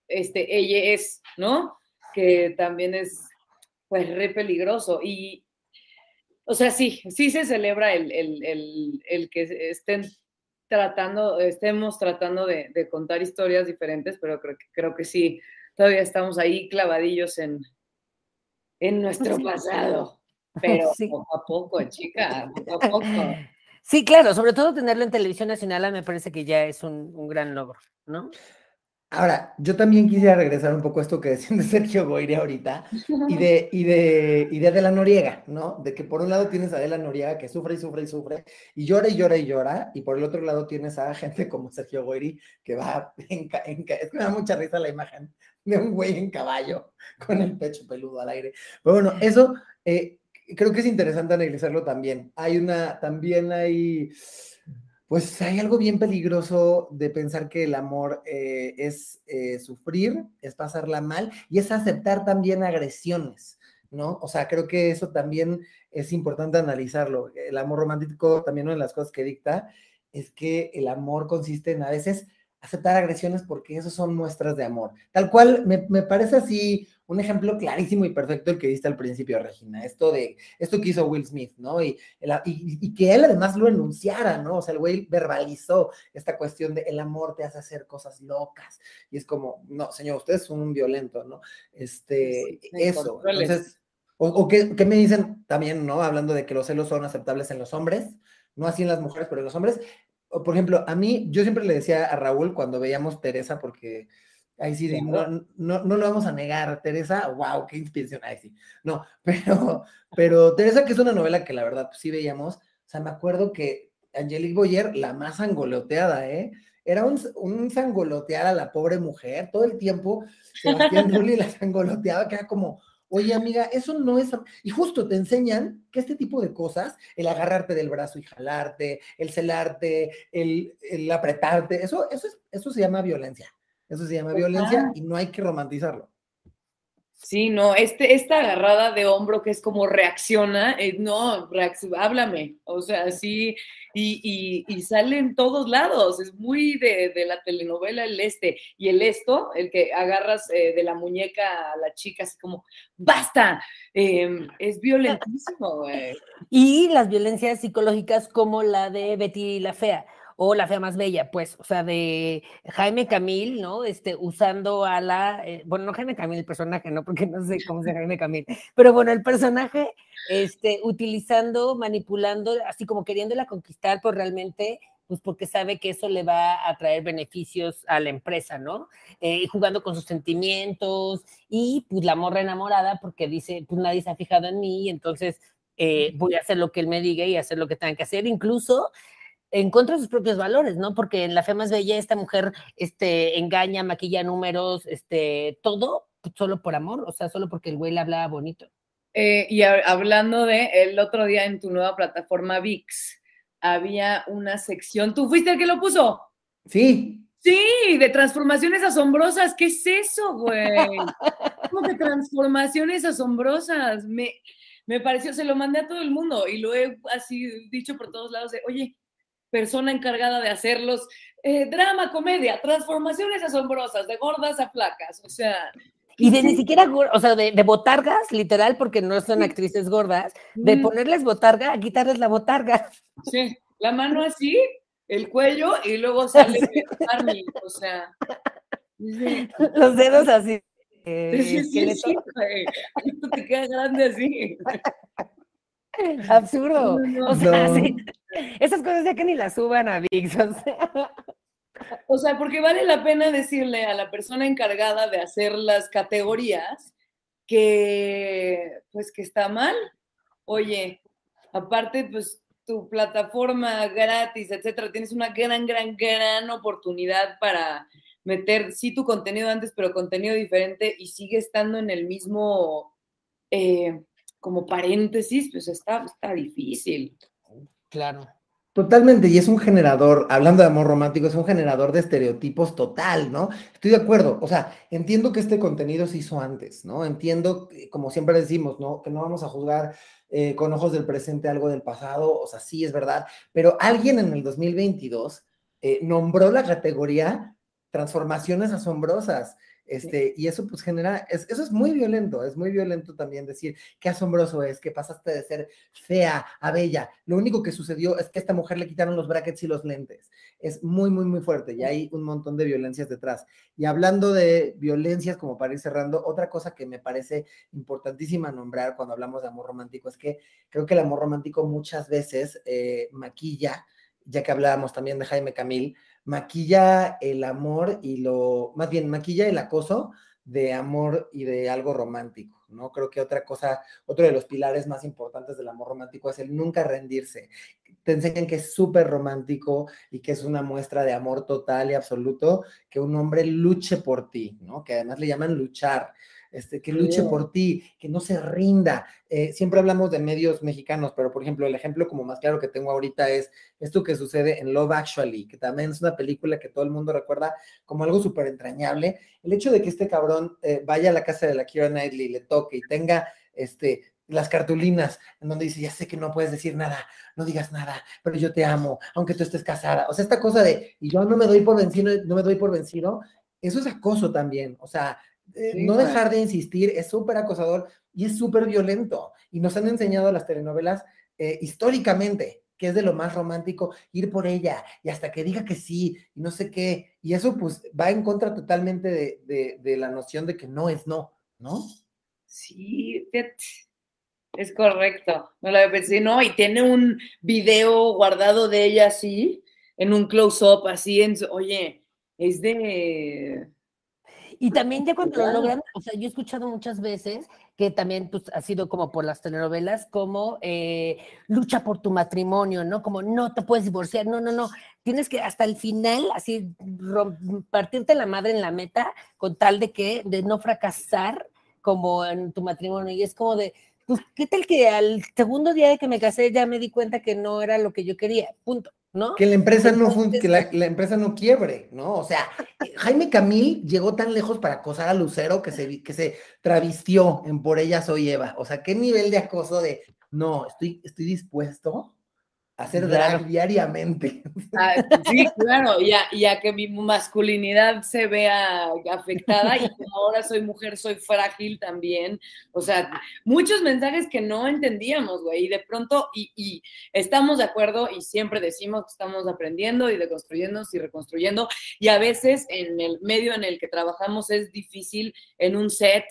este, ella es, ¿no? Que también es, pues, re peligroso. Y, o sea, sí, sí se celebra el, el que estén tratando, estemos tratando de, contar historias diferentes, pero creo que, creo que sí, todavía estamos ahí clavadillos en, en nuestro pasado. Pero poco a poco, chica, poco a poco. Sí, claro, sobre todo tenerlo en televisión nacional me parece que ya es un, un gran logro, ¿no? Ahora, yo también quisiera regresar un poco a esto que decían de Sergio Goyri ahorita y de, y de, y de Adela Noriega, ¿no? De que por un lado tienes a Adela Noriega que sufre y sufre y sufre y llora y llora y llora, y por el otro lado tienes a gente como Sergio Goyri que va en, en, es que me da mucha risa la imagen de un güey en caballo con el pecho peludo al aire. Pero bueno, eso eh, creo que es interesante analizarlo también. Hay una, también hay pues hay algo bien peligroso de pensar que el amor eh, es eh, sufrir, es pasarla mal y es aceptar también agresiones, ¿no? O sea, creo que eso también es importante analizarlo. El amor romántico, también una de las cosas que dicta, es que el amor consiste en a veces aceptar agresiones porque eso son muestras de amor. Tal cual, me, me parece así un ejemplo clarísimo y perfecto el que diste al principio, Regina, esto de, esto que hizo Will Smith, ¿no? Y, y, que él además lo enunciara, ¿no? O sea, el güey verbalizó esta cuestión de el amor te hace hacer cosas locas. Y es como, no, señor, usted es un violento, ¿no? Este, eso. Entonces, o, o ¿qué, me dicen también, ¿no? Hablando de que los celos son aceptables en los hombres, no así en las mujeres, pero en los hombres. por ejemplo, a mí, yo siempre le decía a Raúl cuando veíamos Teresa, porque Ahí sí, no, no, no, lo vamos a negar, Teresa, wow, qué inspiración, ahí sí. No, pero, pero Teresa, que es una novela que la verdad pues, sí veíamos, o sea, me acuerdo que Angelique Boyer, la más angoloteada, ¿eh? Era un, un sangolotear a la pobre mujer, todo el tiempo Sebastián Rulli la sangoloteaba, que era como, oye amiga, eso no es... Y justo te enseñan que este tipo de cosas, el agarrarte del brazo y jalarte, el celarte, el, el apretarte, eso, eso, es, eso se llama violencia. Eso se llama violencia y no hay que romantizarlo. Sí, no, este, esta agarrada de hombro que es como reacciona, eh, no, háblame, o sea, sí, y, y, sale en todos lados, es muy de, la telenovela El Este, y el esto, el que agarras eh, de la muñeca a la chica, así como, basta, em, es violentísimo, güey. Y las violencias psicológicas como la de Betty la Fea o La Fea Más Bella, pues, o sea, de Jaime Camil, ¿no? Este, usando a la, eh, bueno, no Jaime Camil, el personaje, ¿no? Porque no sé cómo se Jaime Camil, pero bueno, el personaje, este, utilizando, manipulando, así como queriéndola conquistar, pues realmente pues porque sabe que eso le va a traer beneficios a la empresa, ¿no? Eh, jugando con sus sentimientos y pues la morra enamorada porque dice, pues nadie se ha fijado en mí, entonces eh, voy a hacer lo que él me diga y hacer lo que tenga que hacer. Incluso en contra de sus propios valores, ¿no? Porque en La Fe Más Bella esta mujer este, engaña, maquilla números, este, todo solo por amor, o sea, solo porque el güey le hablaba bonito. Eh, y hablando de el otro día en tu nueva plataforma VIX, había una sección, ¿tú fuiste el que lo puso? Sí. Sí, de transformaciones asombrosas, ¿qué es eso, güey? ¿Cómo de transformaciones asombrosas? Me, me pareció, se lo mandé a todo el mundo y lo he así dicho por todos lados de, oye, persona encargada de hacerlos. Eh, drama, comedia, transformaciones asombrosas, de gordas a flacas, o sea. Y de ni siquiera, o sea, de, botargas, literal, porque no son actrices gordas, de ponerles botarga a quitarles la botarga. Sí, la mano así, el cuello, y luego sale Army, o sea. Los dedos así. sí, sí, sí, Esto te queda grande así. Absurdo. o sea, esas cosas ya que ni las suban a VIX. O sea. porque vale la pena decirle a la persona encargada de hacer las categorías que, pues, que está mal. Oye, aparte, pues, tu plataforma gratis, etcétera, tienes una gran, gran, gran oportunidad para meter, sí, tu contenido antes, pero contenido diferente y sigue estando en el mismo, eh, como paréntesis, pues está, está difícil. Claro. Totalmente, y es un generador, hablando de amor romántico, es un generador de estereotipos total, ¿no? Estoy de acuerdo, o sea, entiendo que este contenido se hizo antes, ¿no? Entiendo, como siempre decimos, ¿no? Que no vamos a juzgar eh, con ojos del presente algo del pasado, o sea, sí es verdad, pero alguien en el 2022 eh, nombró la categoría transformaciones asombrosas este, y eso pues genera, eso es muy violento, es muy violento también decir qué asombroso es que pasaste de ser fea a bella. Lo único que sucedió es que a esta mujer le quitaron los brackets y los lentes. Es muy, muy, muy fuerte y hay un montón de violencias detrás. Y hablando de violencias, como para ir cerrando, otra cosa que me parece importantísima nombrar cuando hablamos de amor romántico es que creo que el amor romántico muchas veces eh, maquilla, ya que hablábamos también de Jaime Camil, maquilla el amor y lo, más bien, maquilla el acoso de amor y de algo romántico, ¿no? Creo que otra cosa, otro de los pilares más importantes del amor romántico es el nunca rendirse. Te enseñan que es súper romántico y que es una muestra de amor total y absoluto que un hombre luche por ti, ¿no? Que además le llaman luchar este, que luche por ti, que no se rinda. Eh, siempre hablamos de medios mexicanos, pero por ejemplo, el ejemplo como más claro que tengo ahorita es esto que sucede en Love Actually, que también es una película que todo el mundo recuerda como algo súper entrañable. El hecho de que este cabrón eh, vaya a la casa de la Kira Knightley, le toque y tenga este, las cartulinas en donde dice, ya sé que no puedes decir nada, no digas nada, pero yo te amo, aunque tú estés casada. O sea, esta cosa de, y yo no me doy por vencido, no me doy por vencido, eso es acoso también. O sea, eh, no dejar de insistir, es súper acosador y es súper violento. Y nos han enseñado las telenovelas eh, históricamente que es de lo más romántico, ir por ella y hasta que diga que sí y no sé qué. Y eso pues va en contra totalmente de, la noción de que no es no, ¿no? Sí, es correcto. No lo había pensado, no, y tiene un video guardado de ella así, en un close-up, así, en, oye, es de y también ya cuando lo logran, o sea, yo he escuchado muchas veces que también pues, ha sido como por las telenovelas, como eh, lucha por tu matrimonio, ¿no? Como no te puedes divorciar, no, no, no, tienes que hasta el final, así, partirte la madre en la meta con tal de que, de no fracasar como en tu matrimonio. Y es como de, pues, ¿qué tal que al segundo día de que me casé ya me di cuenta que no era lo que yo quería? Punto. ¿No? Que la empresa no que la, empresa no quiebre, ¿no? O sea, Jaime Camil llegó tan lejos para acosar a Lucero que se, que se travistió en Por ella soy Eva. O sea, qué nivel de acoso de no, estoy, estoy dispuesto hacer drag diariamente. Ah, sí, claro, y a, que mi masculinidad se vea afectada y como ahora soy mujer, soy frágil también. O sea, muchos mensajes que no entendíamos, güey, y de pronto, y, y, estamos de acuerdo y siempre decimos que estamos aprendiendo y deconstruyéndonos y reconstruyendo, y a veces en el medio en el que trabajamos es difícil en un set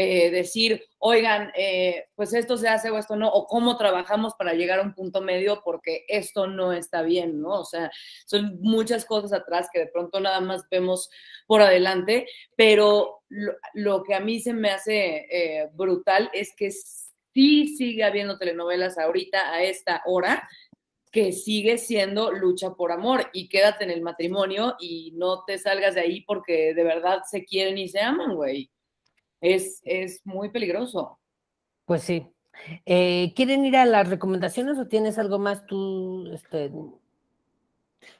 eh, decir, oigan, eh, pues esto se hace o esto no, o cómo trabajamos para llegar a un punto medio porque esto no está bien, ¿no? O sea, son muchas cosas atrás que de pronto nada más vemos por adelante, pero lo, que a mí se me hace eh, brutal es que sí sigue habiendo telenovelas ahorita a esta hora que sigue siendo lucha por amor y quédate en el matrimonio y no te salgas de ahí porque de verdad se quieren y se aman, güey es, es muy peligroso. Pues sí. Eh, ¿Quieren ir a las recomendaciones o tienes algo más tú? Este...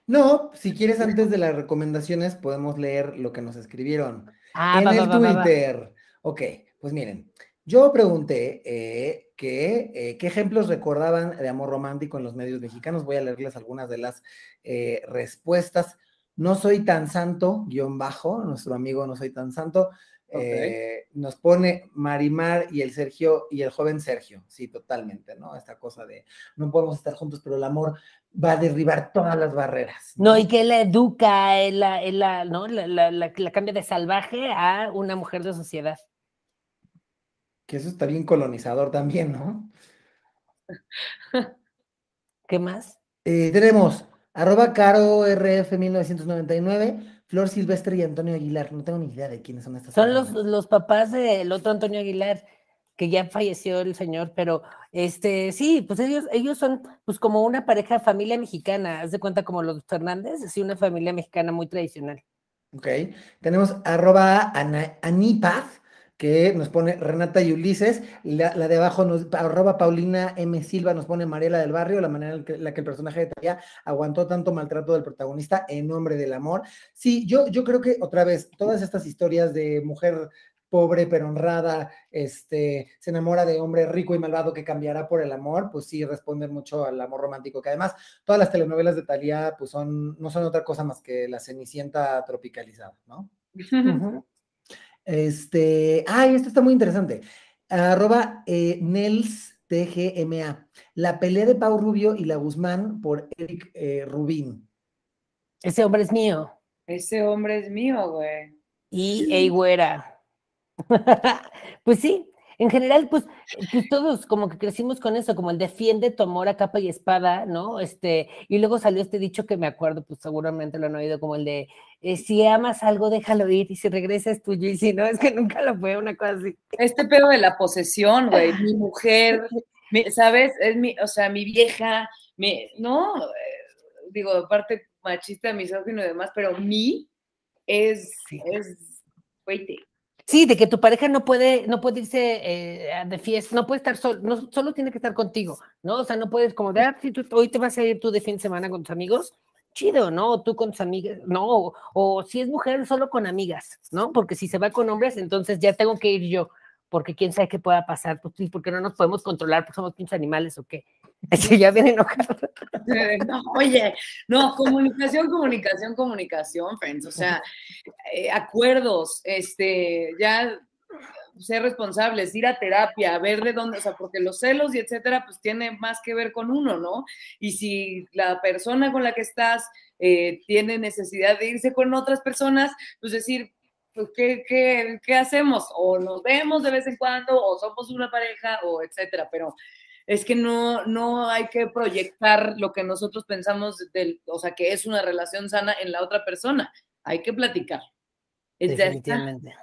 No, si quieres antes de las recomendaciones podemos leer lo que nos escribieron ah, en el Twitter. ok, pues miren, yo pregunté eh, que, eh, qué ejemplos recordaban de amor romántico en los medios mexicanos. Voy a leerles algunas de las respuestas. No soy tan santo, guion bajo, nuestro amigo No soy tan santo, eh, nos pone Marimar y el Sergio y el joven Sergio, sí, totalmente, ¿no? Esta cosa de no podemos estar juntos, pero el amor va a derribar todas las barreras. No, y que la educa, él la, ¿no? La, cambia de salvaje a una mujer de sociedad. Que eso está bien colonizador también, ¿no? ¿Qué más? Eh, tenemos arroba caro rf 1999 Flor Silvestre y Antonio Aguilar. No tengo ni idea de quiénes son estas Son los, los, papás del otro Antonio Aguilar, que ya falleció el señor, pero este, sí, pues ellos, ellos son pues como una pareja familia mexicana, haz de cuenta como los Fernández, sí, una familia mexicana muy tradicional. Ok, tenemos arroba Anipaz, que nos pone Renata y Ulises, la, de abajo nos, arroba Paulina M. Silva nos pone Mariela del Barrio, la manera en que, la que el personaje de Talía aguantó tanto maltrato del protagonista en nombre del amor. Sí, yo, yo creo que otra vez, todas estas historias de mujer pobre pero honrada, este, se enamora de hombre rico y malvado que cambiará por el amor, pues sí responden mucho al amor romántico, que además todas las telenovelas de Talía pues son, no son otra cosa más que la Cenicienta tropicalizada, ¿no? Este, ay, esto está muy interesante. Arroba eh, Nels TGMA. La pelea de Pau Rubio y la Guzmán por Eric eh, Rubín. Ese hombre es mío. Ese hombre es mío, güey. Y Ey Güera. pues sí, en general, pues, pues, todos como que crecimos con eso, como el defiende tu amor a capa y espada, ¿no? Este, y luego salió este dicho que me acuerdo, pues seguramente lo han oído, como el de eh, si amas algo, déjalo ir, y si regresa es tuyo, y si no, es que nunca lo fue, una cosa así. Este pedo de la posesión, güey, mi mujer, ¿sabes? Es mi, o sea, mi vieja, mi, no, eh, digo, aparte machista, misógino y demás, pero mi es, es, güey, Sí, de que tu pareja no puede, no puede irse eh, de fiesta, no puede estar solo, no, solo tiene que estar contigo, ¿no? O sea, no puedes como de, ah, si tú, hoy te vas a ir tú de fin de semana con tus amigos, chido, ¿no? O tú con tus amigas, no, o, si es mujer, solo con amigas, ¿no? Porque si se va con hombres, entonces ya tengo que ir yo, porque quién sabe qué pueda pasar, pues porque no nos podemos controlar, porque somos pinches animales o qué. Ya viene enojado. No, oye, no, comunicación, comunicación, comunicación, friends. O sea, eh, acuerdos, este, ya ser responsables, ir a terapia, ver de dónde, o sea, porque los celos y etcétera, pues tiene más que ver con uno, ¿no? Y si la persona con la que estás eh, tiene necesidad de irse con otras personas, pues decir, pues, ¿qué, qué, qué hacemos? O nos vemos de vez en cuando, o somos una pareja, o etcétera, pero es que no, no hay que proyectar lo que nosotros pensamos, del, o sea, que es una relación sana en la otra persona. Hay que platicar. Definitivamente.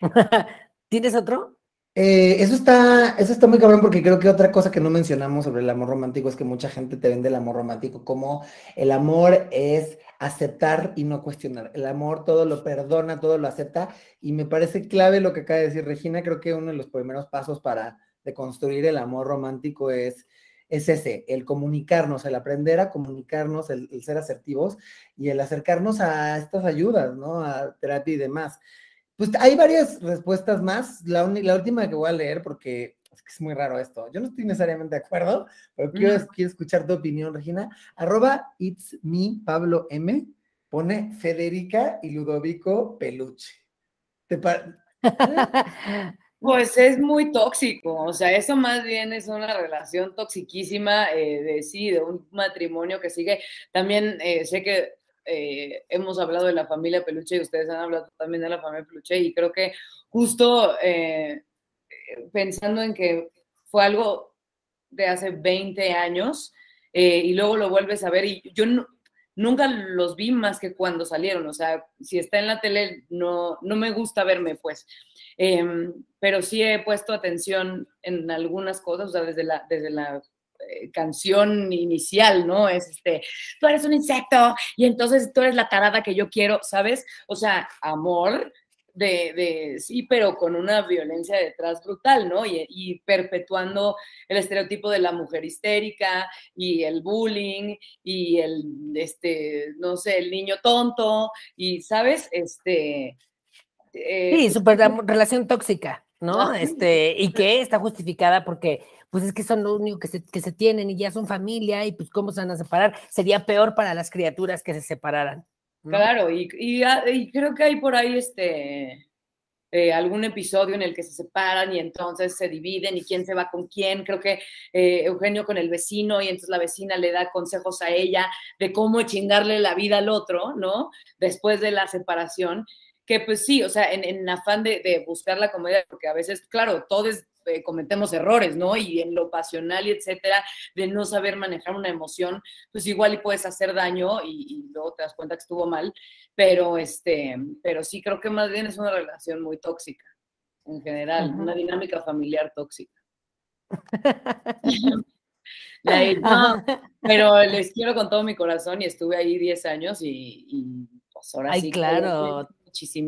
¿Tienes otro? Eh, eso está, eso está muy cabrón porque creo que otra cosa que no mencionamos sobre el amor romántico es que mucha gente te vende el amor romántico como el amor es aceptar y no cuestionar. El amor todo lo perdona, todo lo acepta y me parece clave lo que acaba de decir Regina. Creo que uno de los primeros pasos para de construir el amor romántico es, es ese, el comunicarnos, el aprender a comunicarnos, el, ser asertivos y el acercarnos a estas ayudas, ¿no? A terapia y demás. Pues hay varias respuestas más. La, la última que voy a leer, porque es que es muy raro esto. Yo no estoy necesariamente de acuerdo, pero quiero, quiero escuchar tu opinión, Regina. Arroba It's Me Pablo M. Pone Federica y Ludovico Peluche. ¿Te Pues es muy tóxico, o sea, eso más bien es una relación toxiquísima eh, de sí, de un matrimonio que sigue. También eh, sé que eh, hemos hablado de la familia Peluche y ustedes han hablado también de la familia Peluche y creo que justo pensando en que fue algo de hace 20 años y luego lo vuelves a ver y yo nunca los vi más que cuando salieron, o sea, si está en la tele no, no me gusta verme pues. Em, pero sí he puesto atención en algunas cosas, o sea, desde la, desde la eh, canción inicial, ¿no? Es este, tú eres un insecto y entonces tú eres la tarada que yo quiero, ¿sabes? O sea, amor, de, de, sí, pero con una violencia detrás brutal, ¿no? Y, y, perpetuando el estereotipo de la mujer histérica y el bullying y el, este, no sé, el niño tonto y, ¿sabes? Este, eh, sí, súper relación tóxica, ¿no? Este, y que está justificada porque, pues es que son lo único que se, que se tienen y ya son familia y pues cómo se van a separar. Sería peor para las criaturas que se separaran. Claro, y, y, creo que hay por ahí este, eh, algún episodio en el que se separan y entonces se dividen y quién se va con quién. Creo que eh, Eugenio con el vecino y entonces la vecina le da consejos a ella de cómo chingarle la vida al otro, ¿no? Después de la separación que pues sí, o sea, en, afán de, buscar la comedia, porque a veces, claro, todos eh, cometemos errores, ¿no? Y en lo pasional y etcétera, de no saber manejar una emoción, pues igual y puedes hacer daño y, luego te das cuenta que estuvo mal, pero este, pero sí creo que más bien es una relación muy tóxica, en general, una dinámica familiar tóxica. pero les quiero con todo mi corazón y estuve ahí 10 años y, pues ahora Ay, sí. claro,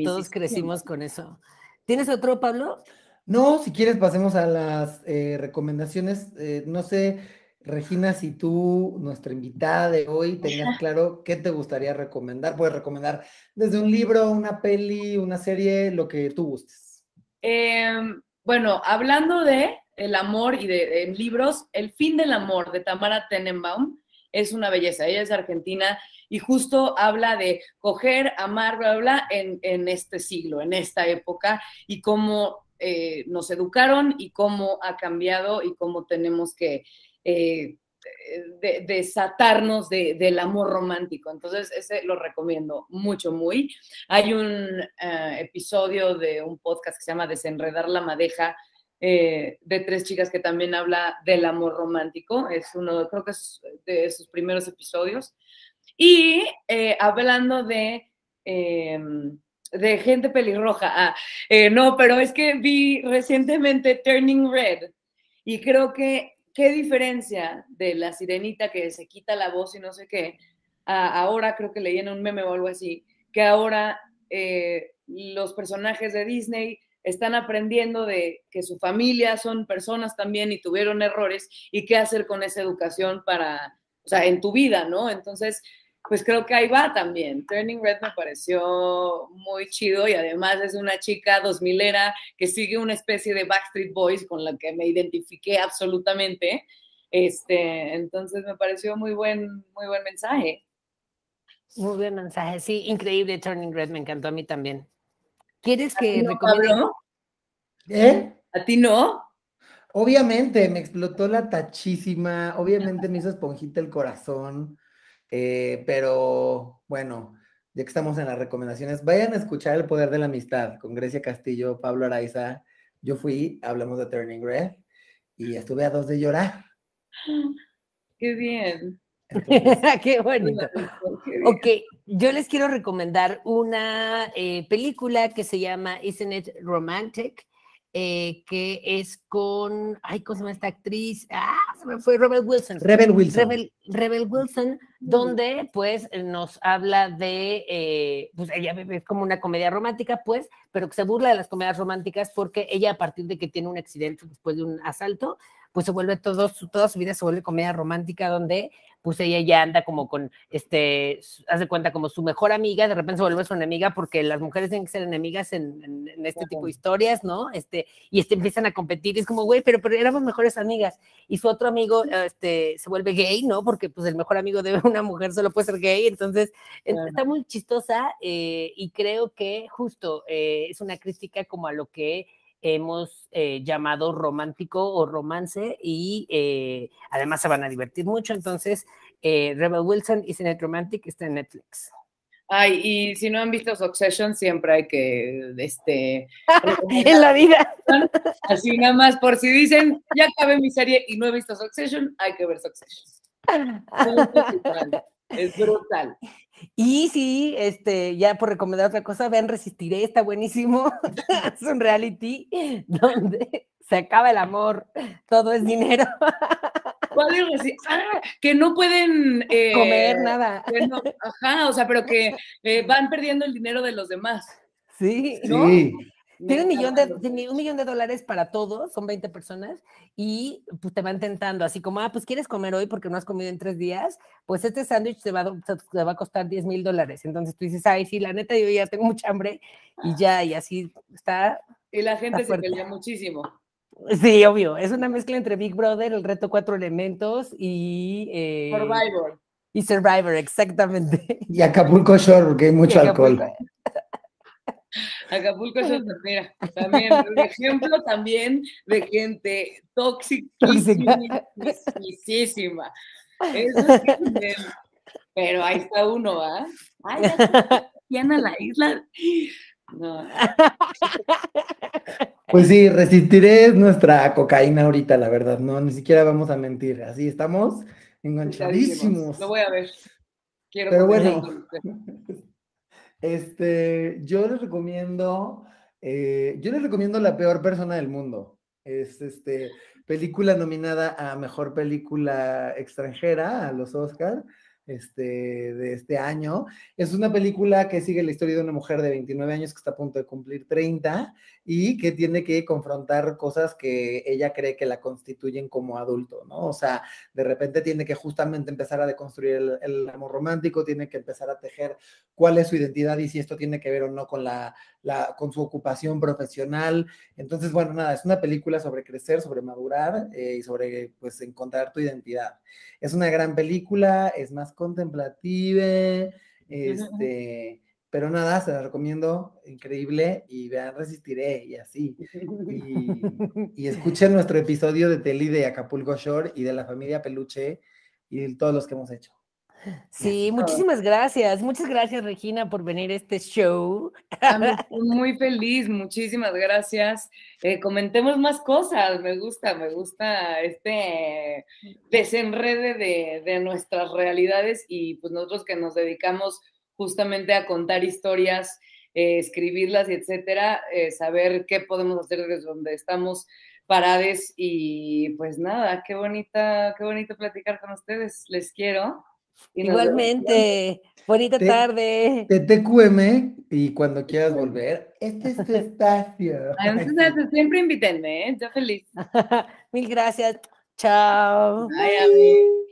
todos crecimos con eso. ¿Tienes otro, Pablo? No, si quieres pasemos a las eh, recomendaciones. Eh, no sé, Regina, si tú, nuestra invitada de hoy, tengas claro qué te gustaría recomendar. Puedes recomendar desde un libro, una peli, una serie, lo que tú gustes. Em, bueno, hablando de el amor y de, libros, El fin del amor de Tamara Tenenbaum es una belleza. Ella es argentina y justo habla de coger, amar, bla, bla, en, en este siglo, en esta época y cómo eh, nos educaron y cómo ha cambiado y cómo tenemos que eh, desatarnos del amor romántico. Entonces, ese lo recomiendo mucho, muy. Hay un eh, episodio de un podcast que se llama Desenredar la Madeja. de tres chicas que también habla del amor romántico, es uno, creo que es de sus primeros episodios. Y hablando de em, de gente pelirroja. Ah, eh, no, pero es que vi recientemente Turning Red y creo que qué diferencia de la sirenita que se quita la voz y no sé qué, ahora creo que leí en un meme o algo así, que ahora eh, los personajes de Disney están aprendiendo de que su familia son personas también y tuvieron errores y qué hacer con esa educación para, o sea, en tu vida, ¿no? Entonces, pues creo que ahí va también. Turning Red me pareció muy chido y además es una chica dos milera que sigue una especie de Backstreet Boys con la que me identifiqué absolutamente. Este, entonces me pareció muy buen, muy buen mensaje. Muy buen mensaje, sí, increíble Turning Red, me encantó a mí también. ¿Quieres que recomiende? ¿Eh? ¿A ti no? Obviamente, me explotó la tachísima, obviamente me hizo esponjita el corazón. Eh, pero bueno, ya que estamos en las recomendaciones, vayan a escuchar El Poder de la Amistad con Grecia Castillo, Pablo Araiza. Yo fui, hablamos de Turning Red y estuve a dos de llorar. Qué bien. Qué bonito. Ok, yo les quiero recomendar una eh, película que se llama Isn't It Romantic? Eh, que es con, ay, ¿cómo se llama esta actriz? Ah, se me fue Rebel Wilson. Rebel Wilson. Rebel, Wilson, donde pues nos habla de, eh, pues ella es como una comedia romántica, pues, pero que se burla de las comedias románticas porque ella a partir de que tiene un accidente después de un asalto, pues se vuelve todo, toda su vida se vuelve comedia romántica donde pues ella ya anda como con, este, hace cuenta como su mejor amiga, de repente se vuelve su enemiga porque las mujeres tienen que ser enemigas en, este tipo de historias, ¿no? Este, y este, empiezan a competir, y es como, güey, pero, pero éramos mejores amigas. Y su otro amigo este, se vuelve gay, ¿no? Porque pues el mejor amigo de una mujer solo puede ser gay, entonces está muy chistosa eh, y creo que justo eh, es una crítica como a lo que hemos eh, llamado romántico o romance y eh, además se van a divertir mucho. Entonces, eh, Rebel Wilson y Cinet Romantic está en Netflix. Ay, y si no han visto Succession, siempre hay que, este... en la vida. Así nada más, por si dicen, ya acabé mi serie y no he visto Succession, hay que ver Succession. Es brutal. Y sí, este, ya por recomendar otra cosa, vean Resistiré, está buenísimo. es un reality donde se acaba el amor, todo es dinero. ¿Cuál es ah, que no pueden eh, comer nada. ajá, o sea, pero que eh, van perdiendo el dinero de los demás. Sí, ¿no? sí. Tiene un millón, de, un millón de dólares para todos, son 20 personas, y pues te van tentando, así como, ah, pues quieres comer hoy porque no has comido en tres días, pues este sándwich te va, te va a costar 10 mil dólares. Entonces tú dices, ay, sí, la neta, yo ya tengo mucha hambre, y ya, y así está. Y la gente se pelea muchísimo. Sí, obvio, es una mezcla entre Big Brother, el reto cuatro elementos y... Eh, Survivor. Y Survivor, exactamente. Y Acapulco Shore, porque hay mucho alcohol. Acapulco es mira, también un ejemplo también de gente tóxica, pero ahí está uno, ¿ah? Ay, ya a la isla. No. Pues sí, resistiré nuestra cocaína ahorita, la verdad, no, ni siquiera vamos a mentir, así estamos enganchadísimos. Lo voy a ver. Quiero Pero bueno, este, yo les recomiendo, eh, yo les recomiendo La peor persona del mundo. Es este, película nominada a mejor película extranjera a los Oscars. Este, de este año. Es una película que sigue la historia de una mujer de 29 años que está a punto de cumplir 30 y que tiene que confrontar cosas que ella cree que la constituyen como adulto, ¿no? O sea, de repente tiene que justamente empezar a deconstruir el, amor romántico, tiene que empezar a tejer cuál es su identidad y si esto tiene que ver o no con, la, la, con su ocupación profesional. Entonces, bueno, nada, es una película sobre crecer, sobre madurar eh, y sobre, pues, encontrar tu identidad. Es una gran película, es más contemplativa, este... Pero nada, se la recomiendo, increíble, y vean, resistiré, y así. Y, escuchen nuestro episodio de Teli de Acapulco Shore y de la familia Peluche y de todos los que hemos hecho. Sí, muchísimas gracias. Muchas gracias, Regina, por venir a este show. Muy feliz, muchísimas gracias. Eh, comentemos más cosas, me gusta, me gusta este desenrede de, de nuestras realidades y pues nosotros que nos dedicamos justamente a contar historias, eh, escribirlas y etcétera, eh, saber qué podemos hacer desde donde estamos parades y pues nada, qué bonita, qué bonito platicar con ustedes, les quiero. Igualmente, bonita tarde. Te TQM y cuando quieras volver, este es tu espacio. siempre invítenme, ¿eh? yo feliz. Mil gracias. Chao. Bye,